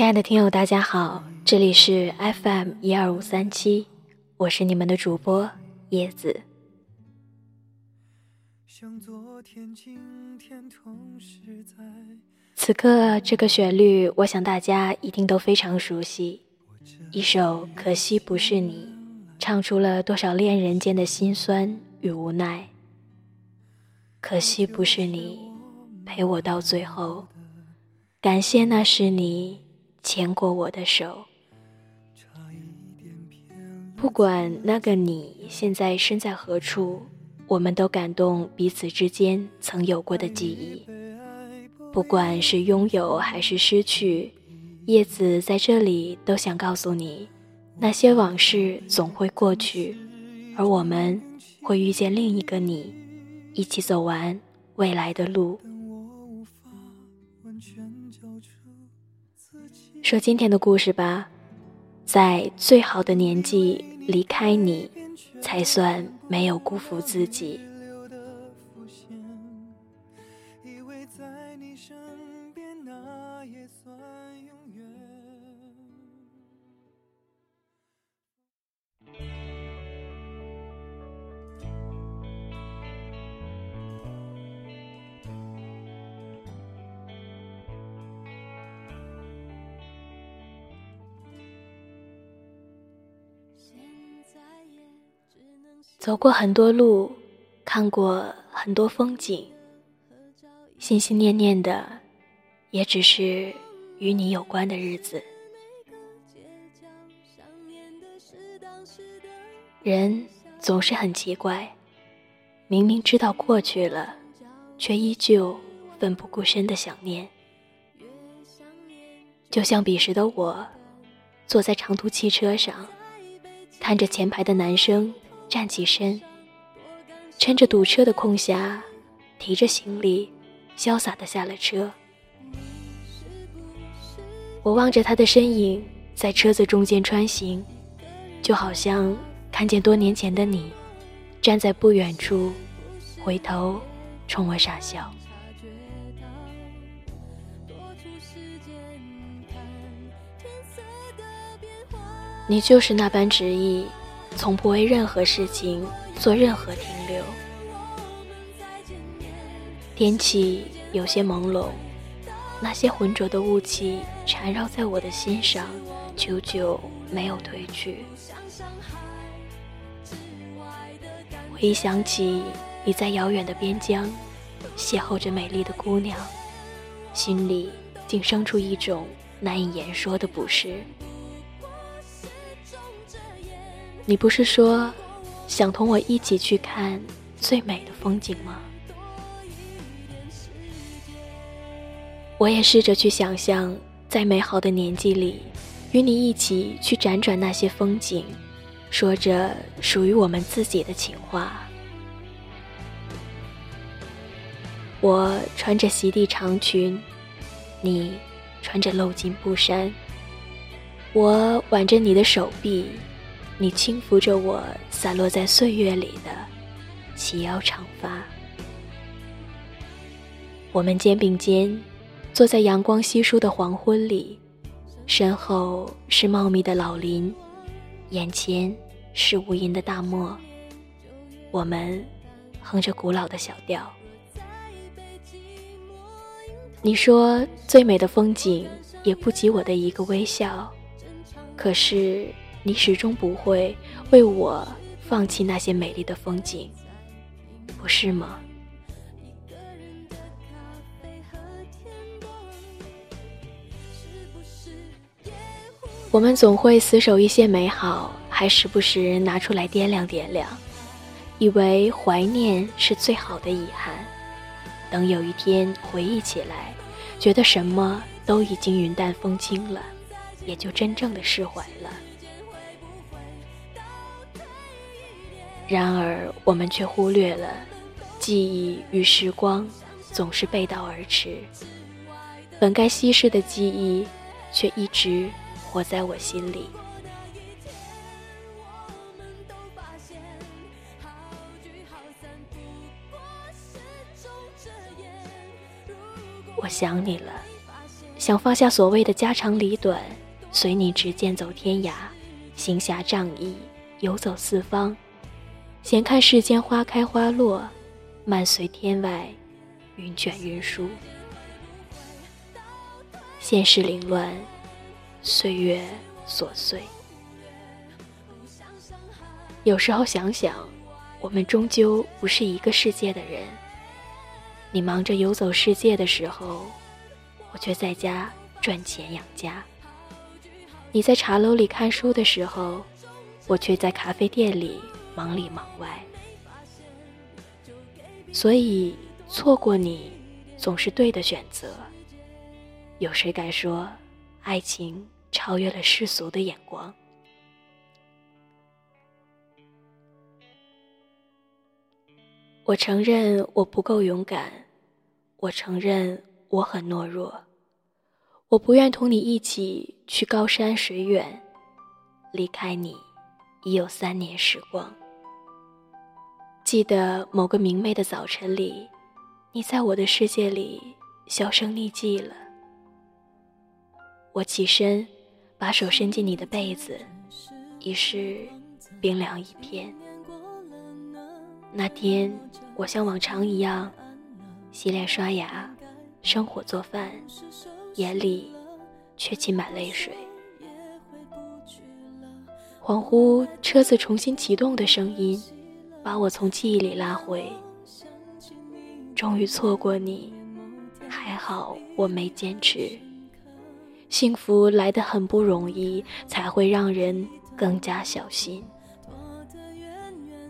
亲爱的听友，大家好，这里是 FM 一二五三七，我是你们的主播叶子。此刻这个旋律，我想大家一定都非常熟悉，一首《可惜不是你》，唱出了多少恋人间的辛酸与无奈。可惜不是你陪我到最后，感谢那是你。牵过我的手，不管那个你现在身在何处，我们都感动彼此之间曾有过的记忆。不管是拥有还是失去，叶子在这里都想告诉你，那些往事总会过去，而我们会遇见另一个你，一起走完未来的路。说今天的故事吧，在最好的年纪离开你，才算没有辜负自己。走过很多路，看过很多风景，心心念念的，也只是与你有关的日子。人总是很奇怪，明明知道过去了，却依旧奋不顾身的想念。就像彼时的我，坐在长途汽车上，看着前排的男生。站起身，趁着堵车的空暇，提着行李，潇洒的下了车。我望着他的身影在车子中间穿行，就好像看见多年前的你，站在不远处，回头冲我傻笑。你就是那般执意。从不为任何事情做任何停留。天气有些朦胧，那些浑浊的雾气缠绕在我的心上，久久没有褪去。回想起你在遥远的边疆邂逅着美丽的姑娘，心里竟生出一种难以言说的不适。你不是说想同我一起去看最美的风景吗？我也试着去想象，在美好的年纪里，与你一起去辗转那些风景，说着属于我们自己的情话。我穿着席地长裙，你穿着露襟布衫，我挽着你的手臂。你轻抚着我散落在岁月里的齐腰长发，我们肩并肩坐在阳光稀疏的黄昏里，身后是茂密的老林，眼前是无垠的大漠。我们哼着古老的小调。你说最美的风景也不及我的一个微笑，可是。你始终不会为我放弃那些美丽的风景，不是吗？我们总会死守一些美好，还时不时拿出来掂量掂量，以为怀念是最好的遗憾。等有一天回忆起来，觉得什么都已经云淡风轻了，也就真正的释怀了。然而，我们却忽略了，记忆与时光总是背道而驰。本该稀释的记忆，却一直活在我心里。我想你了，想。放下所谓的家长里短，随你执剑走天涯，行侠仗义，游走四方，闲看世间花开花落，漫随天外云卷云舒。现实凌乱，岁月琐碎。有时候想想，我们终究不是一个世界的人。你忙着游走世界的时候，我却在家赚钱养家；你在茶楼里看书的时候，我却在咖啡店里忙里忙外。所以，错过你总是对的选择。有谁敢说，爱情超越了世俗的眼光？我承认我不够勇敢，我承认我很懦弱，我不愿同你一起去高山水远，离开你已有三年时光。记得某个明媚的早晨里，你在我的世界里销声匿迹了。我起身，把手伸进你的被子，已是冰凉一片。那天，我像往常一样洗脸刷牙、生火做饭，眼里却浸满泪水。恍惚，车子重新启动的声音，把我从记忆里拉回。终于错过你，还好我没坚持。幸福来得很不容易，才会让人更加小心。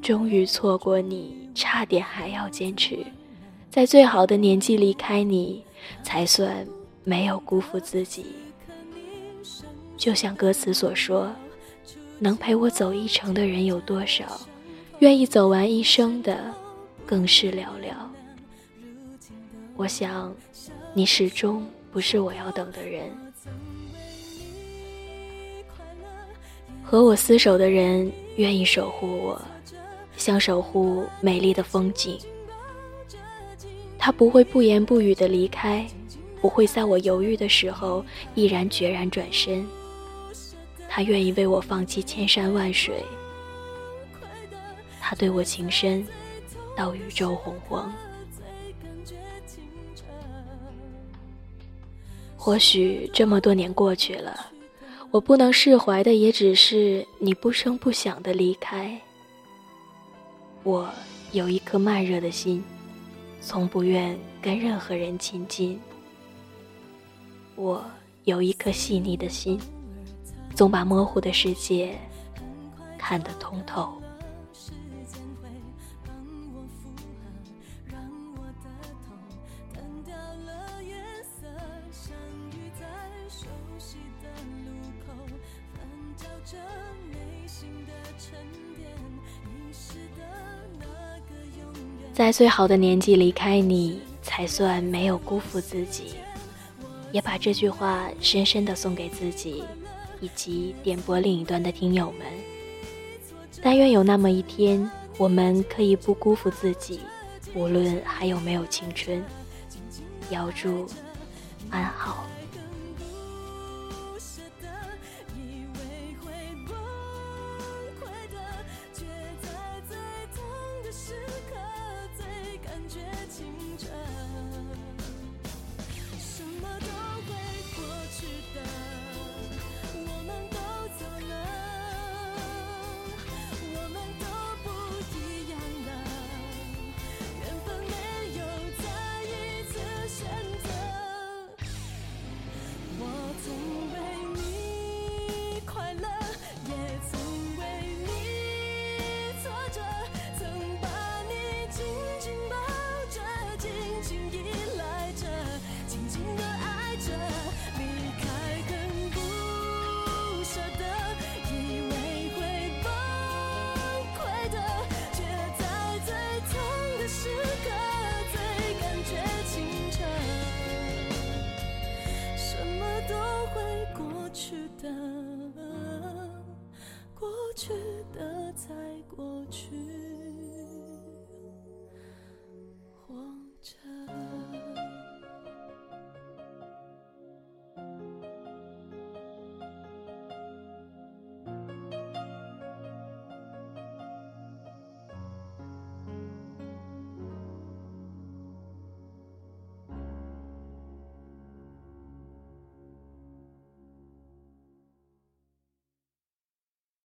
终于错过你，差点还要坚持，在最好的年纪离开你，才算没有辜负自己。就像歌词所说，能陪我走一程的人有多少？愿意走完一生的，更是寥寥。我想，你始终不是我要等的人。和我厮守的人，愿意守护我。像守护美丽的风景，他不会不言不语的离开，不会在我犹豫的时候毅然决然转身。他愿意为我放弃千山万水，他对我情深到宇宙洪荒。或许这么多年过去了，我不能释怀的也只是你不声不响的离开。我有一颗慢热的心，从不愿跟任何人亲近。我有一颗细腻的心，总把模糊的世界看得通透。在最好的年纪离开你，才算没有辜负自己。也把这句话深深的送给自己，以及点播另一端的听友们。但愿有那么一天，我们可以不辜负自己，无论还有没有青春。遥祝安好。